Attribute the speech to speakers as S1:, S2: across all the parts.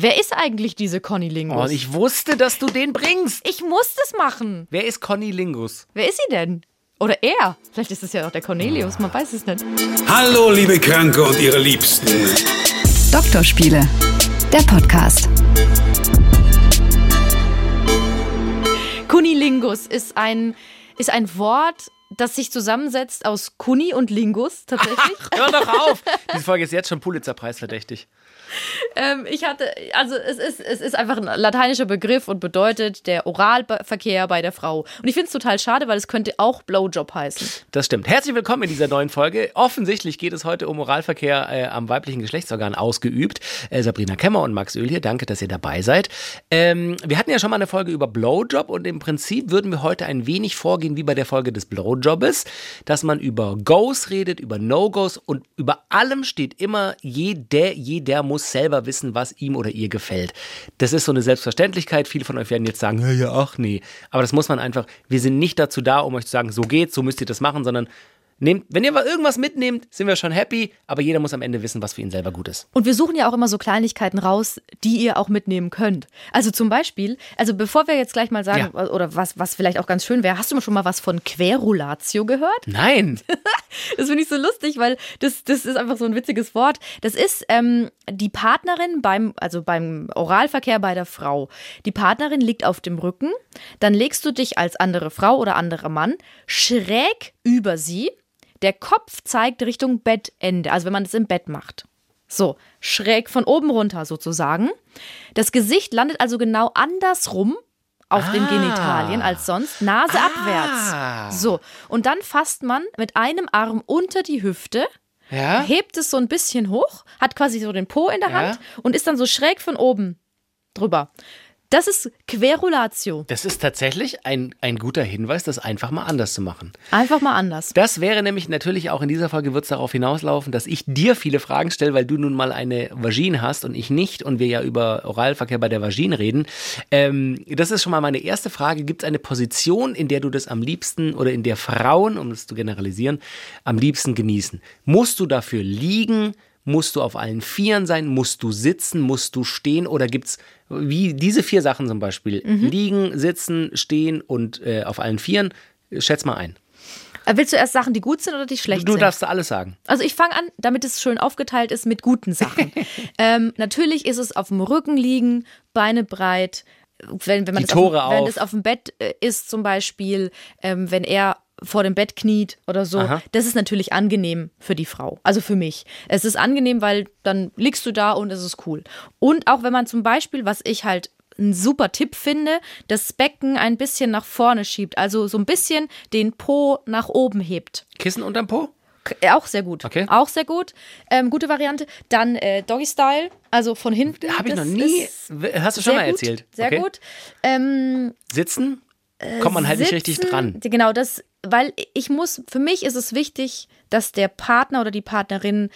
S1: Wer ist eigentlich diese Conny Lingus?
S2: Oh, ich wusste, dass du den bringst.
S1: ich muss das machen.
S2: Wer ist Conny Lingus?
S1: Wer ist sie denn? Oder er? Vielleicht ist es ja auch der Cornelius, man weiß es nicht.
S3: Hallo, liebe Kranke und ihre Liebsten.
S4: Doktorspiele, der Podcast.
S1: Kunilingus ist ein, ist ein Wort, das sich zusammensetzt aus Kuni und Lingus tatsächlich.
S2: Hör doch auf! Diese Folge ist jetzt schon Pulitzerpreis verdächtig.
S1: ähm, ich hatte, also es ist, es ist einfach ein lateinischer Begriff und bedeutet der Oralverkehr bei der Frau. Und ich finde es total schade, weil es könnte auch Blowjob heißen.
S2: Das stimmt. Herzlich willkommen in dieser neuen Folge. Offensichtlich geht es heute um Oralverkehr äh, am weiblichen Geschlechtsorgan ausgeübt. Äh, Sabrina Kemmer und Max Öl hier. Danke, dass ihr dabei seid. Ähm, wir hatten ja schon mal eine Folge über Blowjob und im Prinzip würden wir heute ein wenig vorgehen wie bei der Folge des Blowjobes, dass man über Goes redet, über No-Goes und über allem steht immer jeder, jeder muss selber wissen, was ihm oder ihr gefällt. Das ist so eine Selbstverständlichkeit. Viele von euch werden jetzt sagen, ja, ach nee. Aber das muss man einfach, wir sind nicht dazu da, um euch zu sagen, so geht's, so müsst ihr das machen, sondern Nehmt, wenn ihr mal irgendwas mitnehmt, sind wir schon happy, aber jeder muss am Ende wissen, was für ihn selber gut ist.
S1: Und wir suchen ja auch immer so Kleinigkeiten raus, die ihr auch mitnehmen könnt. Also zum Beispiel, also bevor wir jetzt gleich mal sagen,
S2: Ja.
S1: oder was, was vielleicht auch ganz schön wäre, hast du schon mal was von Querulatio gehört?
S2: Nein!
S1: Das finde ich so lustig, weil das, das ist einfach so ein witziges Wort. Das ist ähm, die Partnerin beim, also beim Oralverkehr bei der Frau. Die Partnerin liegt auf dem Rücken, dann legst du dich als andere Frau oder anderer Mann schräg über sie. Der Kopf zeigt Richtung Bettende, also wenn man das im Bett macht. So, schräg von oben runter sozusagen. Das Gesicht landet also genau andersrum auf den
S2: Ah.
S1: Genitalien als sonst, Nase
S2: Ah.
S1: abwärts. So, und dann fasst man mit einem Arm unter die Hüfte,
S2: Ja?
S1: hebt es so ein bisschen hoch, hat quasi so den Po in der
S2: Ja.
S1: Hand und ist dann so schräg von oben drüber. Das ist Querulatio.
S2: Das ist tatsächlich ein, ein guter Hinweis, das einfach mal anders zu machen.
S1: Einfach mal anders.
S2: Das wäre nämlich natürlich auch in dieser Folge wird es darauf hinauslaufen, dass ich dir viele Fragen stelle, weil du nun mal eine Vagine hast und ich nicht und wir ja über Oralverkehr bei der Vagine reden. Ähm, das ist schon mal meine erste Frage. Gibt es eine Position, in der du das am liebsten oder in der Frauen, um das zu generalisieren, am liebsten genießen? Musst du dafür liegen? Musst du auf allen Vieren sein? Musst du sitzen? Musst du stehen? Oder gibt's wie diese vier Sachen zum Beispiel? Liegen, sitzen, stehen und äh, auf allen Vieren? Schätz mal ein.
S1: Äh, Willst du erst Sachen, die gut sind oder die schlecht
S2: Du
S1: sind?
S2: darfst alles sagen.
S1: Also ich fange an, damit es schön aufgeteilt ist mit guten Sachen. ähm, natürlich ist es auf dem Rücken liegen, Beine breit. Wenn, wenn man
S2: Die
S1: das
S2: Tore
S1: auf, wenn es auf dem Bett äh, ist zum Beispiel, ähm, wenn er vor dem Bett kniet oder so,
S2: Aha.
S1: das ist natürlich angenehm für die Frau, also für mich. Es ist angenehm, weil dann liegst du da und es ist cool. Und auch wenn man zum Beispiel, was ich halt einen super Tipp finde, das Becken ein bisschen nach vorne schiebt, also so ein bisschen den Po nach oben hebt.
S2: Kissen unterm Po?
S1: K- Auch sehr gut.
S2: Okay.
S1: Auch sehr gut. Ähm, gute Variante. Dann äh, Doggy Style, also von hinten.
S2: Habe ich noch nie. Hast du schon mal
S1: gut,
S2: erzählt?
S1: Sehr
S2: Okay.
S1: gut. Ähm,
S2: Sitzen? Kommt man halt nicht richtig
S1: sitzen,
S2: dran.
S1: Genau, das, weil ich muss, für mich ist es wichtig, dass der Partner oder die Partnerin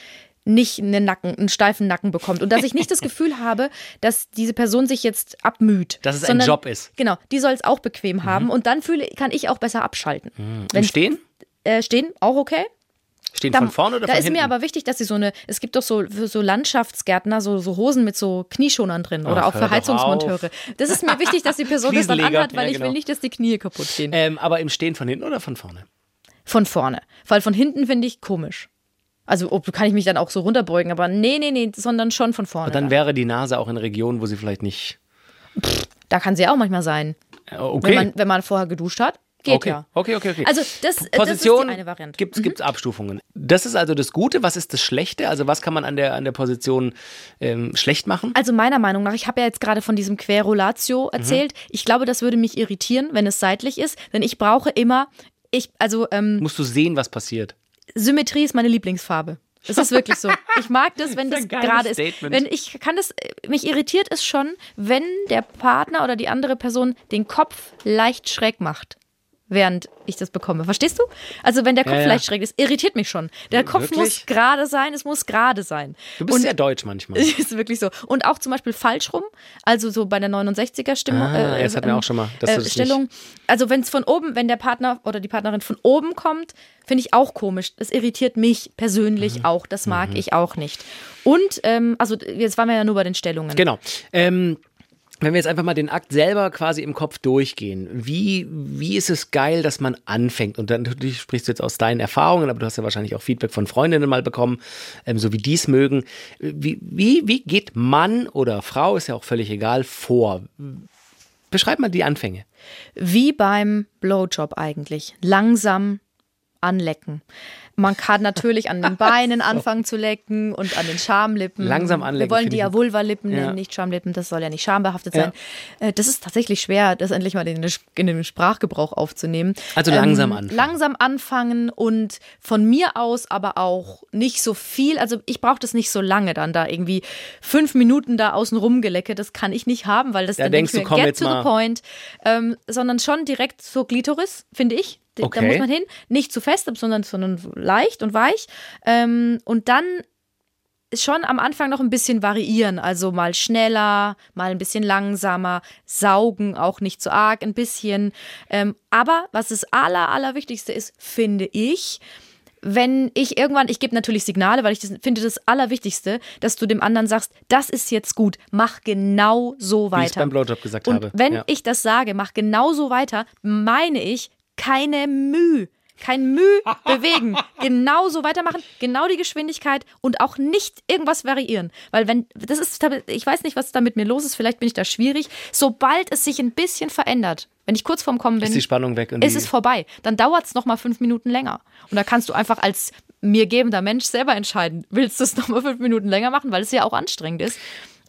S1: nicht einen Nacken, einen steifen Nacken bekommt und dass ich nicht das Gefühl habe, dass diese Person sich jetzt abmüht.
S2: Dass es ein
S1: sondern-
S2: Job ist. Mhm.
S1: Genau, die soll es auch bequem haben und dann fühle, kann ich auch besser abschalten. Wenn
S2: Stehen?
S1: äh, stehen, auch okay.
S2: Stehen
S1: Da,
S2: von vorne oder
S1: da
S2: von
S1: ist
S2: hinten?
S1: mir aber wichtig, dass sie so eine, es gibt doch so so Landschaftsgärtner so, so Hosen mit so Knieschonern drin oder
S2: Ach,
S1: auch
S2: hör
S1: für Heizungsmonteure. Das ist mir wichtig, dass die Person das dann anhat, weil
S2: ja,
S1: ich will
S2: genau.
S1: nicht, dass die Knie kaputt gehen.
S2: ähm, aber im Stehen von hinten oder von vorne?
S1: Von vorne. Weil von hinten finde ich komisch. Also oh, kann ich mich dann auch so runterbeugen, aber nee, nee, nee, sondern schon von vorne.
S2: Dann
S1: dann.
S2: wäre die Nase auch in Regionen, wo sie vielleicht nicht.
S1: Da kann sie auch manchmal sein.
S2: Äh, Okay.
S1: Wenn, man, wenn man vorher geduscht hat, geht
S2: okay.
S1: ja.
S2: okay, okay, okay.
S1: Also das,
S2: Position
S1: das ist die eine Variante.
S2: Gibt es Abstufungen. Das ist also das Gute. Was ist das Schlechte? Also was kann man an der, an der Position ähm, schlecht machen?
S1: Also meiner Meinung nach, ich habe ja jetzt gerade von diesem Querulatio erzählt. Ich glaube, das würde mich irritieren, wenn es seitlich ist, denn ich brauche immer, ich, also ähm,
S2: Musst du sehen, was passiert.
S1: Symmetrie ist meine Lieblingsfarbe. Es ist wirklich so. Ich mag das, wenn
S2: Das
S1: das gerade ist. Wenn ich kann das, mich irritiert es schon, wenn der Partner oder die andere Person den Kopf leicht schräg macht. Während ich das bekomme. Verstehst du? Also wenn der Kopf
S2: Ja, ja.
S1: vielleicht schräg ist, irritiert mich schon. Der Kopf
S2: Wirklich?
S1: muss gerade sein, es muss gerade sein.
S2: Du bist
S1: Und-
S2: sehr deutsch manchmal.
S1: ist wirklich so. Und auch zum Beispiel falsch rum, also so bei der 69er Stimmung.
S2: Ah, ja, das hatten wir auch schon mal, das
S1: Stellung. Also wenn es von oben, wenn der Partner oder die Partnerin von oben kommt, finde ich auch komisch. Das irritiert mich persönlich
S2: Mhm.
S1: auch. Das mag ich auch nicht. Und, ähm, also jetzt waren wir ja nur bei den Stellungen.
S2: Genau. Ähm, wenn wir jetzt einfach mal den Akt selber quasi im Kopf durchgehen, wie, wie ist es geil, dass man anfängt? Und dann natürlich sprichst du jetzt aus deinen Erfahrungen, aber du hast ja wahrscheinlich auch Feedback von Freundinnen mal bekommen, ähm, so wie die es mögen. Wie, wie, wie geht Mann oder Frau, ist ja auch völlig egal, vor? Beschreib mal die Anfänge.
S1: Wie beim Blowjob eigentlich. Langsam anlecken. Man kann natürlich an den Beinen anfangen zu lecken und an den Schamlippen.
S2: Langsam anlecken,
S1: Wir wollen die ja. Vulvalippen
S2: Ja.
S1: nicht Schamlippen. Das soll ja nicht schambehaftet
S2: Ja.
S1: sein. Äh, Das ist tatsächlich schwer, das endlich mal in den, in den Sprachgebrauch aufzunehmen. Ähm,
S2: Also langsam anfangen.
S1: Langsam anfangen und von mir aus aber auch nicht so viel. Also ich brauche das nicht so lange dann da irgendwie fünf Minuten da außen rumgelecke. Das kann ich nicht haben, weil das
S2: Ja,
S1: dann
S2: denkst du, komm
S1: get
S2: jetzt
S1: to the
S2: mal.
S1: point. Ähm, sondern schon direkt zur Glitoris, finde ich. Da
S2: Okay.
S1: muss man hin. Nicht zu fest, sondern, sondern leicht und weich. Ähm, und dann schon am Anfang noch ein bisschen variieren. Also mal schneller, mal ein bisschen langsamer, saugen auch nicht zu arg, ein bisschen. Ähm, aber was das aller, allerwichtigste ist, finde ich, wenn ich irgendwann, ich gebe natürlich Signale, weil ich das, finde das Allerwichtigste, dass du dem anderen sagst, das ist jetzt gut, mach genau so weiter.
S2: Wie ich beim Blowjob gesagt
S1: Und
S2: habe.
S1: wenn
S2: ja.
S1: ich das sage, mach genauso weiter, meine ich keine Mühe. Kein Mühe bewegen. Genauso weitermachen, genau die Geschwindigkeit und auch nicht irgendwas variieren. Weil wenn, das ist, ich weiß nicht, was da mit mir los ist, vielleicht bin ich da schwierig. Sobald es sich ein bisschen verändert, wenn ich kurz vorm Kommen bin,
S2: ist die Spannung weg. Und
S1: ist es vorbei. Dann dauert es nochmal fünf Minuten länger. Und da kannst du einfach als mir gebender Mensch selber entscheiden, willst du es nochmal fünf Minuten länger machen, weil es ja auch anstrengend ist.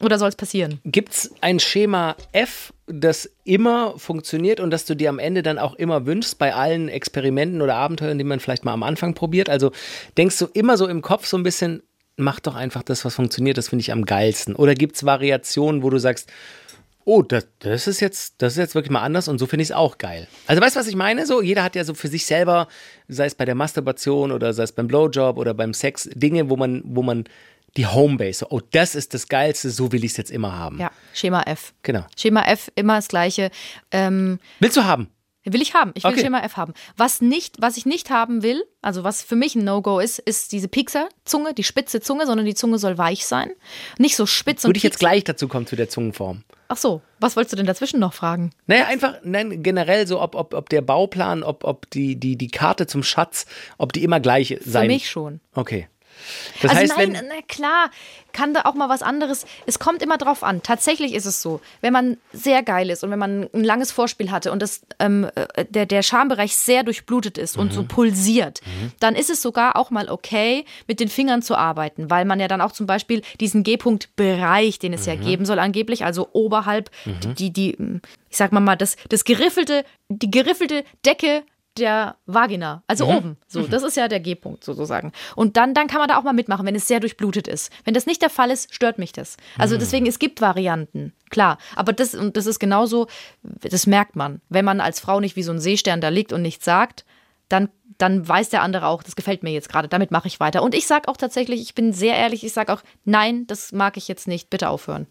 S1: Oder soll es passieren?
S2: Gibt es ein Schema F, das immer funktioniert und das du dir am Ende dann auch immer wünschst bei allen Experimenten oder Abenteuern, die man vielleicht mal am Anfang probiert? Also denkst du immer so im Kopf so ein bisschen, mach doch einfach das, was funktioniert, das finde ich am geilsten. Oder gibt es Variationen, wo du sagst, oh, das, das ist jetzt, das ist jetzt wirklich mal anders und so finde ich es auch geil. Also weißt du, was ich meine? So, jeder hat ja so für sich selber, sei es bei der Masturbation oder sei es beim Blowjob oder beim Sex, Dinge, wo man, wo man die Homebase, oh, das ist das Geilste, so will ich es jetzt immer haben.
S1: Ja, Schema F.
S2: Genau.
S1: Schema F, immer das Gleiche. Ähm,
S2: Willst du haben?
S1: will ich haben. Ich will
S2: Okay.
S1: Schema F haben. Was nicht, was ich nicht haben will, also was für mich ein No-Go ist, ist diese Piekser-Zunge, die spitze Zunge, sondern die Zunge soll weich sein. Nicht so spitz und
S2: Würde ich jetzt gleich dazu kommen zu der Zungenform.
S1: Ach so, was wolltest du denn dazwischen noch fragen?
S2: Naja, einfach, nein, generell so, ob, ob, ob der Bauplan, ob, ob die, die, die Karte zum Schatz, ob die immer gleich
S1: Für
S2: sein.
S1: mich schon.
S2: Okay. Das
S1: also
S2: heißt,
S1: nein,
S2: wenn.
S1: na klar, kann da auch mal was anderes. Es kommt immer drauf an. Tatsächlich ist es so, wenn man sehr geil ist und wenn man ein langes Vorspiel hatte und das, ähm, äh, der, der Schambereich sehr durchblutet ist und
S2: Mhm.
S1: so pulsiert, dann ist es sogar auch mal okay, mit den Fingern zu arbeiten, weil man ja dann auch zum Beispiel diesen G-Punkt-Bereich, den es ja
S2: Mhm.
S1: geben soll, angeblich, also oberhalb, die, die, ich sag mal mal, das, das geriffelte, die geriffelte Decke der Vagina, also
S2: Mhm.
S1: oben. So, das ist ja der G-Punkt sozusagen. Und dann, dann kann man da auch mal mitmachen, wenn es sehr durchblutet ist. Wenn das nicht der Fall ist, stört mich das.
S2: Mhm.
S1: Also deswegen, es gibt Varianten, klar. Aber das, und das ist genauso, das merkt man. Wenn man als Frau nicht wie so ein Seestern da liegt und nichts sagt, dann, dann weiß der andere auch, das gefällt mir jetzt gerade, damit mache ich weiter. Und ich sage auch tatsächlich, ich bin sehr ehrlich, ich sage auch, nein, das mag ich jetzt nicht, bitte aufhören.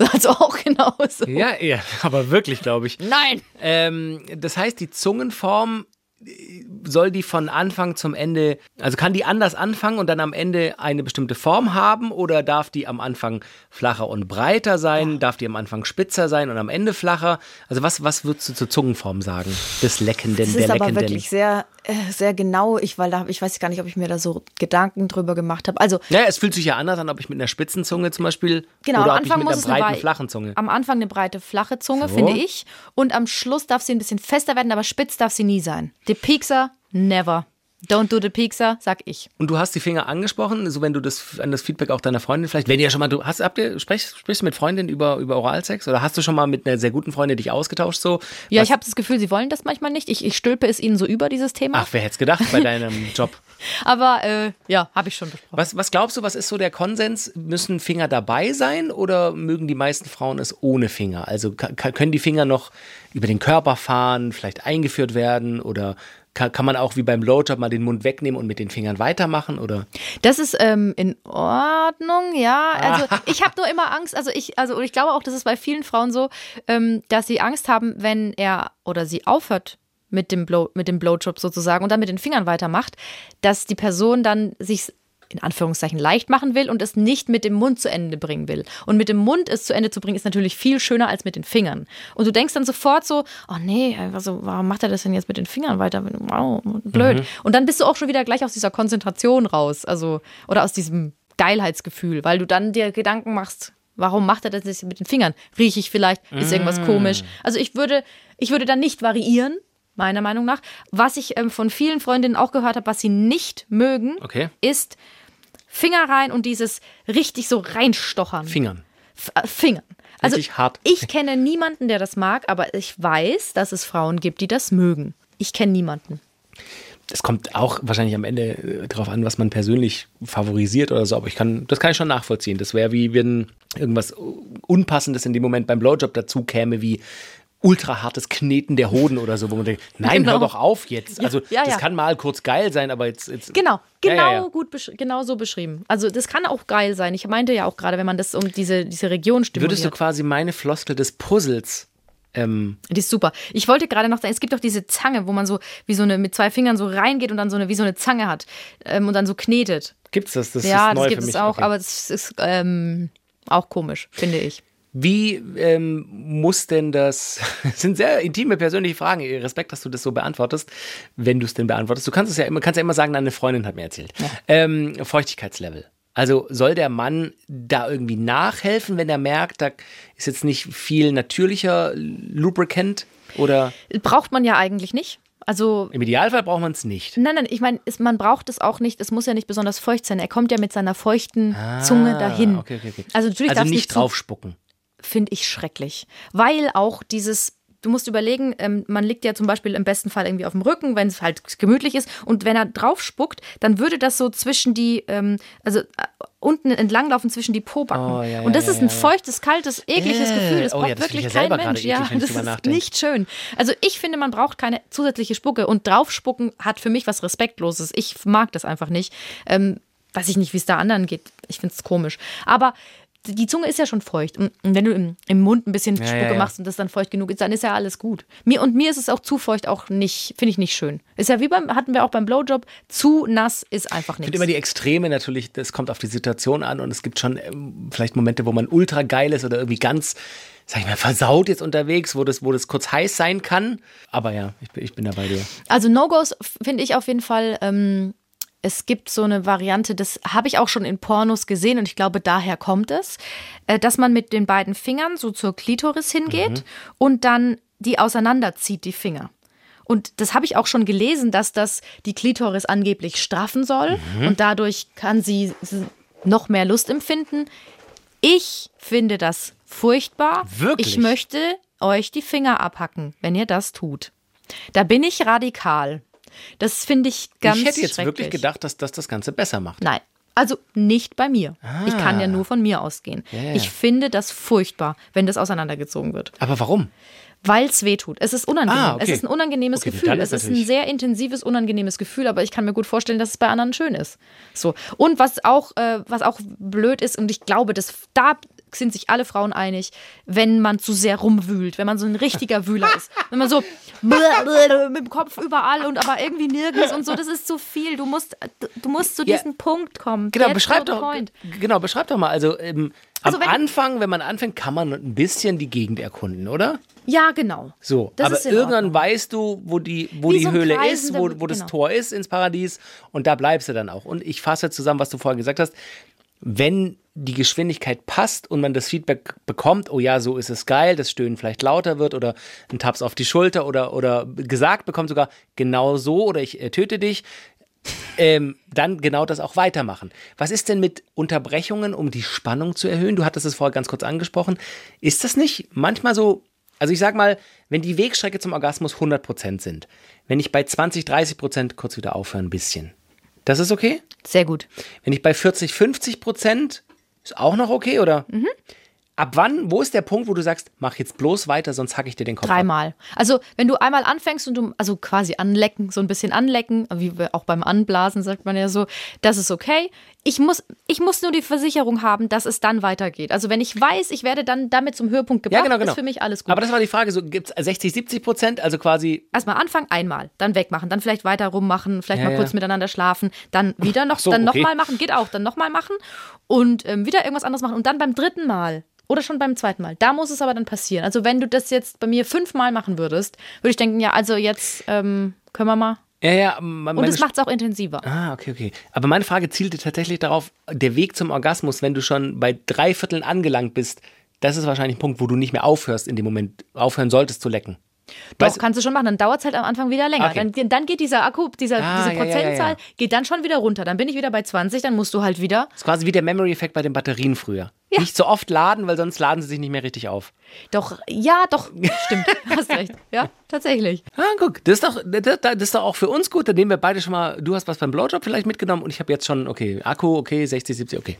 S1: Also auch genauso.
S2: Ja, ja, aber wirklich, glaube ich.
S1: Nein!
S2: Ähm, das heißt, die Zungenform äh, soll die von Anfang zum Ende, also kann die anders anfangen und dann am Ende eine bestimmte Form haben oder darf die am Anfang flacher und breiter sein, darf die am Anfang spitzer sein und am Ende flacher? Also was, was würdest du zur Zungenform sagen? Des Leckenden,
S1: Das
S2: der
S1: ist aber
S2: Leckenden.
S1: wirklich sehr, sehr genau. Ich, weil da, ich weiß gar nicht, ob ich mir da so Gedanken drüber gemacht habe. Also
S2: Ja, es fühlt sich ja anders an, ob ich mit einer spitzen Zunge zum Beispiel
S1: Genau,
S2: oder
S1: am
S2: ob
S1: Anfang
S2: ich mit
S1: muss
S2: einer
S1: eine
S2: breiten,
S1: wei-
S2: flachen Zunge.
S1: Am Anfang eine breite, flache Zunge,
S2: So.
S1: finde ich. Und am Schluss darf sie ein bisschen fester werden, aber spitz darf sie nie sein. Die Piekser, never. Don't do the pizza, sag ich.
S2: Und du hast die Finger angesprochen, so wenn du das an das Feedback auch deiner Freundin vielleicht, wenn ihr schon mal, du hast, habt ihr, sprichst, sprichst du mit Freundinnen über, über Oralsex oder hast du schon mal mit einer sehr guten Freundin dich ausgetauscht so?
S1: Ja, ich habe das Gefühl, sie wollen das manchmal nicht. Ich, ich stülpe es ihnen so über, dieses Thema.
S2: Ach, wer hätte es gedacht bei deinem Job?
S1: Aber äh, ja, habe ich schon besprochen.
S2: Was, was glaubst du, was ist so der Konsens? Müssen Finger dabei sein oder mögen die meisten Frauen es ohne Finger? Also können die Finger noch über den Körper fahren, vielleicht eingeführt werden oder kann, kann man auch wie beim Blowjob mal den Mund wegnehmen und mit den Fingern weitermachen oder?
S1: Das ist ähm, in Ordnung, ja. Also ich habe nur immer Angst, also ich, also und ich glaube auch, das ist bei vielen Frauen so, ähm, dass sie Angst haben, wenn er oder sie aufhört mit dem Blow, mit dem Blowjob sozusagen und dann mit den Fingern weitermacht, dass die Person dann sich in Anführungszeichen leicht machen will und es nicht mit dem Mund zu Ende bringen will. Und mit dem Mund es zu Ende zu bringen, ist natürlich viel schöner als mit den Fingern. Und du denkst dann sofort so, oh nee, also warum macht er das denn jetzt mit den Fingern weiter? Wow, blöd. Und dann bist du auch schon wieder gleich aus dieser Konzentration raus, also oder aus diesem Geilheitsgefühl, weil du dann dir Gedanken machst, warum macht er das jetzt mit den Fingern? Rieche ich vielleicht? Ist irgendwas komisch? Also ich würde, ich würde dann nicht variieren, meiner Meinung nach. Was ich ähm, von vielen Freundinnen auch gehört habe, was sie nicht mögen,
S2: Okay.
S1: ist Finger rein und dieses richtig so reinstochern.
S2: Fingern.
S1: F äh, Fingern. Also
S2: Richtig hart.
S1: ich kenne niemanden, der das mag, aber ich weiß, dass es Frauen gibt, die das mögen. Ich kenne niemanden.
S2: Es kommt auch wahrscheinlich am Ende äh, darauf an, was man persönlich favorisiert oder so, aber ich kann, das kann ich schon nachvollziehen. Das wäre wie wenn irgendwas Unpassendes in dem Moment beim Blowjob dazu käme, wie ultra hartes Kneten der Hoden oder so, wo man denkt, nein,
S1: Genau.
S2: hör doch auf jetzt. Also
S1: ja,
S2: das
S1: ja.
S2: kann mal kurz geil sein, aber jetzt, jetzt
S1: Genau,
S2: Ja,
S1: genau
S2: ja, ja.
S1: gut, besch- genau so beschrieben. Also das kann auch geil sein. Ich meinte ja auch gerade, wenn man das um diese, diese Region stimuliert.
S2: Würdest du quasi meine Floskel des Puzzles ähm,
S1: Die ist super. Ich wollte gerade noch sagen, es gibt doch diese Zange, wo man so wie so eine mit zwei Fingern so reingeht und dann so eine wie so eine Zange hat ähm, und dann so knetet.
S2: gibt's das? Das
S1: ja,
S2: ist neu
S1: das gibt es auch,
S2: Okay.
S1: aber es ist ähm, auch komisch, finde ich.
S2: Wie ähm, muss denn das, das sind sehr intime persönliche Fragen, Respekt, dass du das so beantwortest, wenn du es denn beantwortest. Du kannst es ja immer, kannst ja immer sagen, eine Freundin hat mir erzählt. Ähm, Feuchtigkeitslevel. Also soll der Mann da irgendwie nachhelfen, wenn er merkt, da ist jetzt nicht viel natürlicher Lubricant oder
S1: Braucht man ja eigentlich nicht. Also
S2: im Idealfall braucht man es nicht.
S1: Nein, nein, ich meine, man braucht es auch nicht. Es muss ja nicht besonders feucht sein. Er kommt ja mit seiner feuchten Zunge dahin.
S2: Ah, okay, okay, okay.
S1: Also natürlich
S2: also nicht draufspucken.
S1: Finde ich schrecklich. Weil auch dieses, du musst überlegen, ähm, man liegt ja zum Beispiel im besten Fall irgendwie auf dem Rücken, wenn es halt gemütlich ist. Und wenn er drauf spuckt, dann würde das so zwischen die, ähm, also äh, unten entlanglaufen zwischen die Pobacken.
S2: Oh, ja, ja,
S1: und das
S2: ja,
S1: ist ein feuchtes, kaltes, ekliges
S2: Äh,
S1: Gefühl. Das
S2: oh
S1: braucht wirklich kein Mensch.
S2: eklig,
S1: Ja, das ist nicht schön. Also ich finde, man braucht keine zusätzliche Spucke. Und draufspucken hat für mich was Respektloses. Ich mag das einfach nicht. Ähm, weiß ich nicht, wie es da anderen geht. Ich finde es komisch. Aber die Zunge ist ja schon feucht. Und wenn du im, im Mund ein bisschen
S2: Ja,
S1: Spucke
S2: ja, ja.
S1: machst und das dann feucht genug ist, dann ist ja alles gut. Mir und mir ist es auch zu feucht auch nicht, finde ich nicht schön. Ist ja wie beim, hatten wir auch beim Blowjob, zu nass ist einfach
S2: Ich finde
S1: nichts.
S2: immer die Extreme natürlich, das kommt auf die Situation an und es gibt schon ähm, vielleicht Momente, wo man ultra geil ist oder irgendwie ganz, sag ich mal, versaut jetzt unterwegs, wo das, wo das kurz heiß sein kann. Aber ja, ich, bin- ich bin da bei dir.
S1: Also No-Gos finde ich auf jeden Fall, ähm, es gibt so eine Variante, das habe ich auch schon in Pornos gesehen und ich glaube, daher kommt es, äh, dass man mit den beiden Fingern so zur Klitoris hingeht und dann die auseinanderzieht, die Finger. Und das habe ich auch schon gelesen, dass das die Klitoris angeblich straffen soll und dadurch kann sie noch mehr Lust empfinden. Ich finde das furchtbar.
S2: Wirklich?
S1: Ich möchte euch die Finger abhacken, wenn ihr das tut. Da bin ich radikal. Das finde ich ganz
S2: ich hätte jetzt wirklich gedacht, dass das das Ganze besser macht.
S1: Nein, also nicht bei mir. Ich kann ja nur von mir ausgehen.
S2: Ah. ja.
S1: Ich finde das furchtbar, wenn das auseinandergezogen wird.
S2: Aber warum?
S1: Weil es weh tut. Es ist unangenehm.
S2: Ah, okay.
S1: Es ist ein unangenehmes
S2: Okay,
S1: Gefühl. Es
S2: ist
S1: ein sehr intensives, unangenehmes Gefühl, aber ich kann mir gut vorstellen, dass es bei anderen schön ist. So. Und was auch, äh, was auch blöd ist, und ich glaube, dass da sind sich alle Frauen einig, wenn man zu sehr rumwühlt, wenn man so ein richtiger Wühler ist. Wenn man so mit dem Kopf überall und aber irgendwie nirgends und so, das ist zu viel. Du musst, du musst zu
S2: Ja.
S1: diesem Punkt kommen.
S2: Genau,
S1: Get
S2: beschreib doch,
S1: point.
S2: genau, beschreib doch mal. Also, ähm,
S1: Also
S2: am
S1: wenn-
S2: Anfang, wenn man anfängt, kann man ein bisschen die Gegend erkunden, oder?
S1: Ja, genau.
S2: So,
S1: Das
S2: aber irgendwann weißt du, wo die, wo
S1: Wie
S2: die
S1: so
S2: Höhle ist, wo, wo das
S1: genau.
S2: Tor ist ins Paradies und da bleibst du dann auch. Und ich fasse zusammen, was du vorher gesagt hast. Wenn die Geschwindigkeit passt und man das Feedback bekommt, oh ja, so ist es geil, das Stöhnen vielleicht lauter wird oder ein Taps auf die Schulter oder, oder gesagt bekommt sogar genau so oder ich äh, töte dich, ähm, dann genau das auch weitermachen. Was ist denn mit Unterbrechungen, um die Spannung zu erhöhen? Du hattest es vorher ganz kurz angesprochen. Ist das nicht manchmal so, also ich sag mal, wenn die Wegstrecke zum Orgasmus 100% sind, wenn ich bei 20, 30% kurz wieder aufhöre ein bisschen, das ist okay?
S1: Sehr gut.
S2: Wenn ich bei 40, 50% ist auch noch okay, oder?
S1: Mhm.
S2: Ab wann, wo ist der Punkt, wo du sagst, mach jetzt bloß weiter, sonst hack ich dir den Kopf ab?
S1: Dreimal. Also, wenn du einmal anfängst und du, also quasi anlecken, so ein bisschen anlecken, wie auch beim Anblasen sagt man ja so, das ist okay. Ich muss, ich muss nur die Versicherung haben, dass es dann weitergeht. Also, wenn ich weiß, ich werde dann damit zum Höhepunkt gebracht,
S2: Ja, genau, genau.
S1: ist für mich alles gut.
S2: Aber das war die Frage, so gibt es 60, 70 Prozent, also quasi
S1: Erstmal anfangen, einmal, dann wegmachen, dann vielleicht weiter rummachen, vielleicht
S2: Ja,
S1: mal
S2: ja.
S1: kurz miteinander schlafen, dann wieder noch,
S2: so,
S1: dann
S2: okay.
S1: nochmal machen, geht auch, dann nochmal machen und ähm, wieder irgendwas anderes machen und dann beim dritten Mal oder schon beim zweiten Mal. Da muss es aber dann passieren. Also wenn du das jetzt bei mir fünfmal machen würdest, würde ich denken, ja, also jetzt ähm, können wir mal.
S2: Ja, ja,
S1: Und es macht es auch intensiver.
S2: Ah, okay, okay. Aber meine Frage zielte tatsächlich darauf, der Weg zum Orgasmus, wenn du schon bei drei Vierteln angelangt bist, das ist wahrscheinlich ein Punkt, wo du nicht mehr aufhörst, in dem Moment aufhören solltest zu lecken.
S1: Doch,
S2: Weißt-
S1: kannst du schon machen. Dann dauert es halt am Anfang wieder länger.
S2: Okay.
S1: Dann, dann geht dieser Akku, dieser,
S2: Ah,
S1: diese
S2: ja, ja, ja,
S1: Prozentzahl,
S2: ja.
S1: geht dann schon wieder runter. Dann bin ich wieder bei 20, dann musst du halt wieder.
S2: Das ist quasi wie der Memory-Effekt bei den Batterien früher.
S1: Ja.
S2: Nicht so oft laden, weil sonst laden sie sich nicht mehr richtig auf.
S1: Doch, ja, doch, stimmt. Hast recht. Ja, tatsächlich.
S2: Ah, guck, das ist, doch, das, ist doch auch für uns gut. Da nehmen wir beide schon mal, du hast was beim Blowjob vielleicht mitgenommen und ich habe jetzt schon, okay, Akku, okay, 60, 70, okay.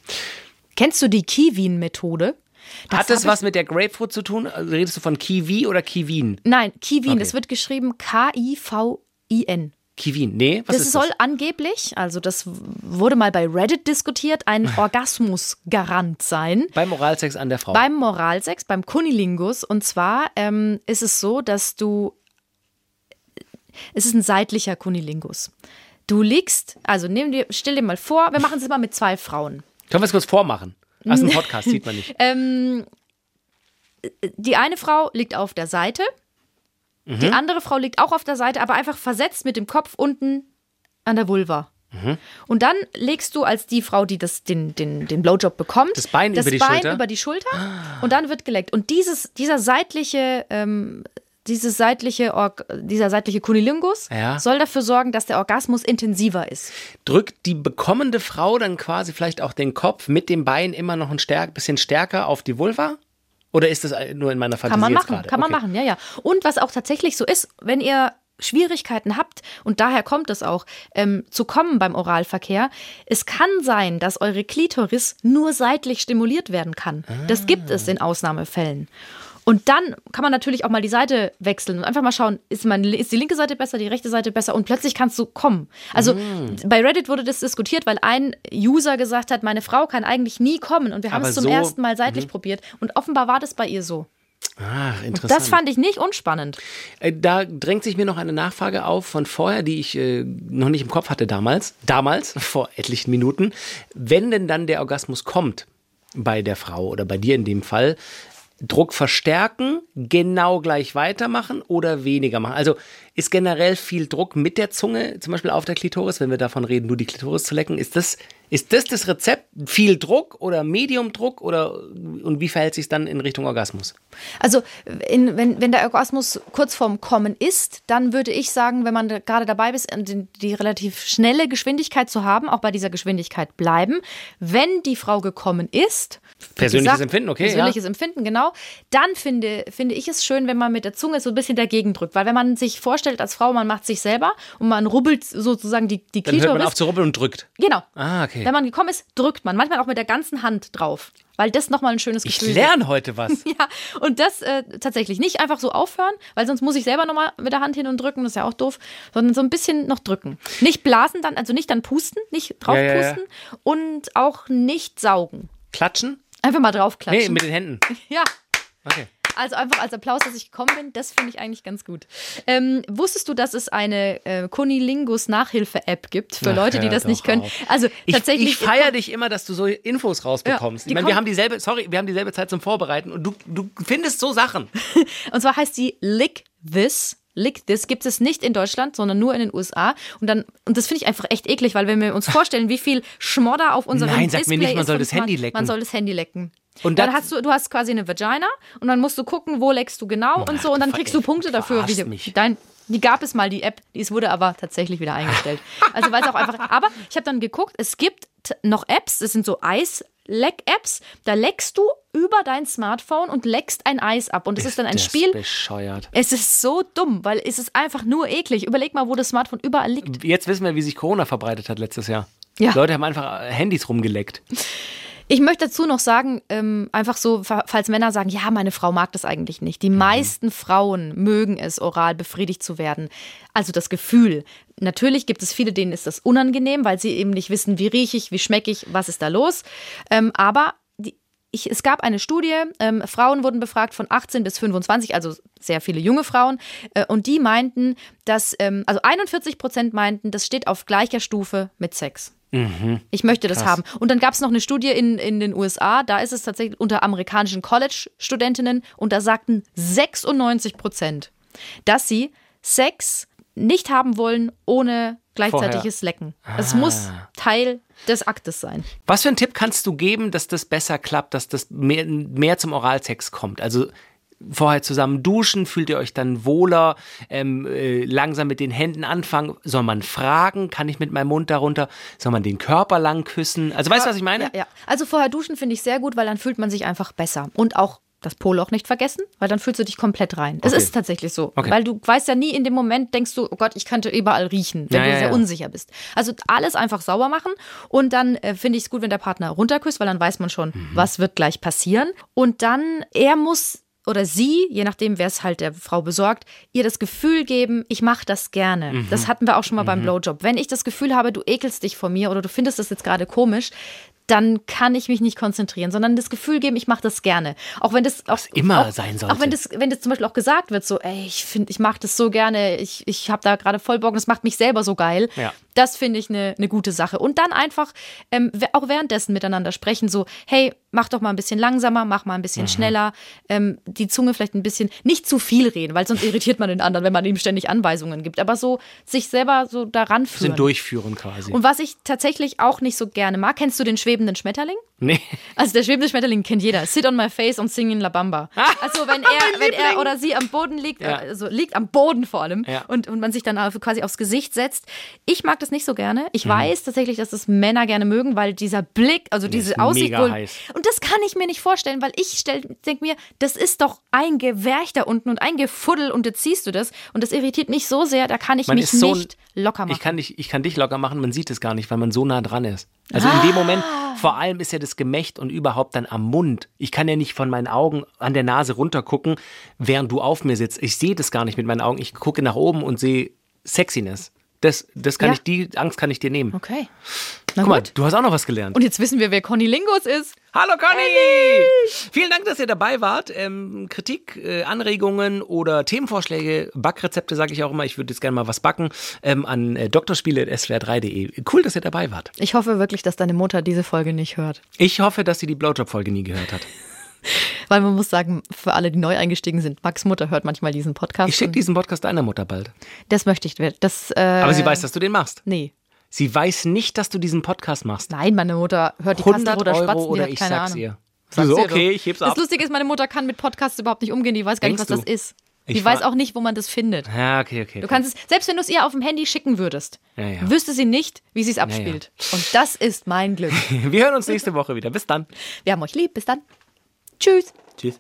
S1: Kennst du die Kiwin-Methode?
S2: Hat das
S1: hab ich-
S2: was mit der Grapefruit zu tun? Also redest du von Kiwi oder Kiwin?
S1: Nein, Kiwin.
S2: Okay.
S1: Das wird geschrieben K-I-V-I-N.
S2: Kiwin, nee, was
S1: Das
S2: ist
S1: soll
S2: das?
S1: angeblich, also das wurde mal bei Reddit diskutiert, ein Orgasmusgarant sein.
S2: Beim Oralsex an der Frau.
S1: Beim Moralsex, beim Kunilingus. Und zwar ähm, ist es so, dass du. Es ist ein seitlicher Kunilingus. Du liegst, also nimm dir, stell dir mal vor, wir machen es mal mit zwei Frauen.
S2: Können wir es kurz vormachen? Das ist ein Podcast, sieht man nicht.
S1: Ähm, die eine Frau liegt auf der Seite,
S2: Mhm.
S1: die andere Frau liegt auch auf der Seite, aber einfach versetzt mit dem Kopf unten an der Vulva.
S2: Mhm.
S1: Und dann legst du als die Frau, die das, den, den, den Blowjob bekommt,
S2: Das Bein über die
S1: Bein
S2: Schulter?
S1: über die Schulter und dann wird geleckt. Und dieses, dieser seitliche, ähm, dieses seitliche, Org dieser seitliche Kunilingus
S2: Ja.
S1: soll dafür sorgen, dass der Orgasmus intensiver ist.
S2: Drückt die bekommende Frau dann quasi vielleicht auch den Kopf mit dem Bein immer noch ein stärk, bisschen stärker auf die Vulva? Oder ist das nur in meiner Fantasie
S1: Kann man machen,
S2: gerade?
S1: kann man
S2: Okay.
S1: machen, ja, ja. Und was auch tatsächlich so ist, wenn ihr Schwierigkeiten habt, und daher kommt es auch, ähm, zu kommen beim Oralverkehr, es kann sein, dass eure Klitoris nur seitlich stimuliert werden kann. Das gibt es in Ausnahmefällen. Und dann kann man natürlich auch mal die Seite wechseln und einfach mal schauen, ist, mein, ist die linke Seite besser, die rechte Seite besser und plötzlich kannst du kommen. Also bei Reddit wurde das diskutiert, weil ein User gesagt hat, meine Frau kann eigentlich nie kommen und wir haben
S2: Aber
S1: es zum
S2: so-
S1: ersten Mal seitlich probiert und offenbar war das bei ihr so.
S2: Ach, interessant.
S1: Das fand ich nicht unspannend.
S2: Äh, Da drängt sich mir noch eine Nachfrage auf von vorher, die ich äh, noch nicht im Kopf hatte damals. Damals, vor etlichen Minuten. Wenn denn dann der Orgasmus kommt bei der Frau oder bei dir in dem Fall, Druck verstärken, genau gleich weitermachen oder weniger machen? Also ist generell viel Druck mit der Zunge, zum Beispiel auf der Klitoris, wenn wir davon reden, nur die Klitoris zu lecken, ist das, ist das das Rezept? Viel Druck oder Mediumdruck oder und wie verhält sich dann in Richtung Orgasmus?
S1: Also, in, wenn, wenn der Orgasmus kurz vorm Kommen ist, dann würde ich sagen, wenn man da gerade dabei ist, die, die relativ schnelle Geschwindigkeit zu haben, auch bei dieser Geschwindigkeit bleiben. Wenn die Frau gekommen ist,
S2: Persönliches Empfinden, okay,
S1: Persönliches Empfinden, genau. Dann finde, finde ich es schön, wenn man mit der Zunge so ein bisschen dagegen drückt. Weil wenn man sich vorstellt als Frau, man macht sich selber und man rubbelt sozusagen die, die
S2: Dann hört man auf zu rubbeln und drückt.
S1: Genau.
S2: Ah, okay.
S1: Wenn man gekommen ist, drückt man. Manchmal auch mit der ganzen Hand drauf. Weil das nochmal ein schönes
S2: Ich
S1: Gefühl ist.
S2: lerne heute was.
S1: Ja, und das äh, tatsächlich nicht einfach so aufhören, weil sonst muss ich selber nochmal mit der Hand hin und drücken, das ist ja auch doof, sondern so ein bisschen noch drücken. Nicht blasen dann, also nicht dann pusten, nicht drauf
S2: Ja, ja,
S1: und auch nicht saugen.
S2: Klatschen?
S1: Einfach mal
S2: Nee,
S1: draufklatschen.
S2: mit den Händen.
S1: ja,
S2: Okay.
S1: Also einfach als Applaus, dass ich gekommen bin, das finde ich eigentlich ganz gut. Ähm, wusstest du, dass es eine äh, Kunilingus-Nachhilfe-App gibt für
S2: Ach,
S1: Leute, die das nicht können?
S2: auf.
S1: Also
S2: Ich,
S1: tatsächlich.
S2: ich feiere dich immer, dass du so Infos rausbekommst.
S1: Ja, die
S2: ich meine, wir haben dieselbe, sorry, wir haben dieselbe Zeit zum Vorbereiten und du, du findest so Sachen.
S1: Und zwar heißt sie Lick This. Lick This gibt es nicht in Deutschland, sondern nur in den USA. Und dann, und das finde ich einfach echt eklig, weil wenn wir uns vorstellen, wie viel Schmodder auf unserem
S2: Nein, sag mir
S1: Display
S2: nicht, man soll das Handy lecken.
S1: Man soll das Handy lecken.
S2: Und
S1: dann hast du, du hast quasi eine Vagina und dann musst du gucken, wo leckst du genau und so und dann kriegst du Punkte dafür, wie du, dein, Die gab es mal, die App, die wurde aber tatsächlich wieder eingestellt. Also weil es auch einfach. Aber ich habe dann geguckt, es gibt noch Apps, das sind so Eisleck-Apps. Da leckst du über dein Smartphone und leckst ein Eis ab. Und es ist, dann ein
S2: das
S1: Spiel.
S2: bescheuert.
S1: Es ist so dumm, weil es ist einfach nur eklig. Überleg mal, wo das Smartphone überall liegt.
S2: Jetzt wissen wir, wie sich Corona verbreitet hat letztes Jahr.
S1: Ja.
S2: Leute haben einfach äh, Handys rumgeleckt.
S1: Ich möchte dazu noch sagen, ähm, einfach so, fa- falls Männer sagen, ja, meine Frau mag das eigentlich nicht. Die meisten Frauen mögen es, oral befriedigt zu werden. Also das Gefühl. Natürlich gibt es viele, denen ist das unangenehm, weil sie eben nicht wissen, wie rieche ich, wie schmecke ich, was ist da los. Ähm, aber ich, es gab eine Studie, ähm, Frauen wurden befragt von 18 bis 25, also sehr viele junge Frauen, äh, und die meinten, dass, ähm, also 41 Prozent meinten, das steht auf gleicher Stufe mit Sex. Ich möchte das haben. Und dann gab es noch eine Studie in, in den USA, da ist es tatsächlich unter amerikanischen College-Studentinnen und da sagten 96 Prozent, dass sie Sex nicht haben wollen ohne gleichzeitiges Lecken. Es muss Teil des Aktes sein.
S2: Was für einen Tipp kannst du geben, dass das besser klappt, dass das mehr, mehr zum Oralsex kommt? Also vorher zusammen duschen, fühlt ihr euch dann wohler, ähm, äh, langsam mit den Händen anfangen? Soll man fragen, kann ich mit meinem Mund darunter? Soll man den Körper lang küssen? Also weißt du, was ich meine?
S1: Ja, ja. Also vorher duschen finde ich sehr gut, weil dann fühlt man sich einfach besser. Und auch das Poloch nicht vergessen, weil dann fühlst du dich komplett rein. Es
S2: Okay.
S1: ist tatsächlich so.
S2: Okay.
S1: Weil du weißt ja nie in dem Moment, denkst du, oh Gott, ich könnte überall riechen, wenn
S2: Ja,
S1: du
S2: ja,
S1: sehr
S2: ja.
S1: unsicher bist. Also alles einfach sauber machen und dann äh, finde ich es gut, wenn der Partner runterküsst, weil dann weiß man schon,
S2: Mhm.
S1: was wird gleich passieren. Und dann, er muss oder sie, je nachdem, wer es halt der Frau besorgt, ihr das Gefühl geben, ich mache das gerne.
S2: Mhm.
S1: Das hatten wir auch schon mal beim Blowjob. Wenn ich das Gefühl habe, du ekelst dich vor mir oder du findest das jetzt gerade komisch, dann kann ich mich nicht konzentrieren, sondern das Gefühl geben, ich mache das gerne. Auch wenn das auch,
S2: immer
S1: auch,
S2: sein sollte.
S1: Auch wenn das, wenn das zum Beispiel auch gesagt wird, so, ey, ich finde, ich mache das so gerne, ich, ich habe da gerade voll Bock, das macht mich selber so geil.
S2: Ja.
S1: Das finde ich eine eine gute Sache. Und dann einfach ähm, auch währenddessen miteinander sprechen, so, hey, mach doch mal ein bisschen langsamer, mach mal ein
S2: Mhm.
S1: bisschen schneller, ähm, die Zunge vielleicht ein bisschen, nicht zu viel reden, weil sonst irritiert man den anderen, wenn man ihm ständig Anweisungen gibt, aber so sich selber so daran führen.
S2: Sind durchführen quasi.
S1: Und was ich tatsächlich auch nicht so gerne mag, kennst du den schwebenden Schmetterling?
S2: Nee.
S1: Also der schwebende Schmetterling kennt jeder. Sit on my face und sing in La Bamba. Also wenn er, wenn er oder sie am Boden liegt,
S2: Ja.
S1: also liegt am Boden vor allem
S2: Ja.
S1: und, und man sich dann quasi aufs Gesicht setzt. Ich mag das nicht so gerne. Ich
S2: Mhm.
S1: weiß tatsächlich, dass das Männer gerne mögen, weil dieser Blick, also diese Aussicht wohl. Und das kann ich mir nicht vorstellen, weil ich denke mir, das ist doch ein Gewerch da unten und ein Gefuddel und jetzt siehst du das und das irritiert mich so sehr, da kann ich
S2: Man
S1: mich
S2: so
S1: nicht locker machen.
S2: Ich kann, dich, ich kann dich locker machen, man sieht es gar nicht, weil man so nah dran ist. Also in dem Moment,
S1: Ah.
S2: vor allem ist ja das Gemächt und überhaupt dann am Mund. Ich kann ja nicht von meinen Augen an der Nase runtergucken, während du auf mir sitzt. Ich sehe das gar nicht mit meinen Augen. Ich gucke nach oben und sehe Sexiness. Das, das kann
S1: Ja.
S2: ich, die Angst kann ich dir nehmen.
S1: okay. Na
S2: Guck mal,
S1: gut.
S2: du hast auch noch was gelernt.
S1: Und jetzt wissen wir, wer Conny Lingus ist.
S2: Hallo Conny! Vielen Dank, dass ihr dabei wart. Ähm, Kritik, äh, Anregungen oder Themenvorschläge, Backrezepte sage ich auch immer. Ich würde jetzt gerne mal was backen ähm, an äh, drspiele.swr3.de. Cool, dass ihr dabei wart.
S1: Ich hoffe wirklich, dass deine Mutter diese Folge nicht hört.
S2: Ich hoffe, dass sie die Blowjob-Folge nie gehört hat.
S1: Weil man muss sagen, für alle, die neu eingestiegen sind, Max Mutter hört manchmal diesen Podcast.
S2: Ich schicke diesen Podcast deiner Mutter bald.
S1: Das möchte ich. Das, äh,
S2: Aber sie weiß, dass du den machst.
S1: Nee.
S2: Sie weiß nicht, dass du diesen Podcast machst.
S1: Nein, meine Mutter hört die
S2: 100
S1: Kastelroder
S2: Euro
S1: Spatzen, die
S2: oder
S1: hat
S2: ich
S1: keine
S2: sag's
S1: Ahnung.
S2: ihr.
S1: Sag's
S2: so, okay, ich heb's
S1: Das
S2: ab.
S1: Lustige ist, meine Mutter kann mit Podcasts überhaupt nicht umgehen. Die weiß gar
S2: Denkst
S1: nicht, was
S2: du?
S1: das ist.
S2: Ich
S1: Die weiß auch nicht, wo man das findet.
S2: Ja, okay, okay.
S1: Du kannst es, selbst wenn du es ihr auf dem Handy schicken würdest,
S2: Ja, ja.
S1: wüsste sie nicht, wie sie es abspielt. Und das ist mein Glück.
S2: Wir hören uns nächste Woche wieder. Bis dann.
S1: Wir haben euch lieb. Bis dann. Tschüss.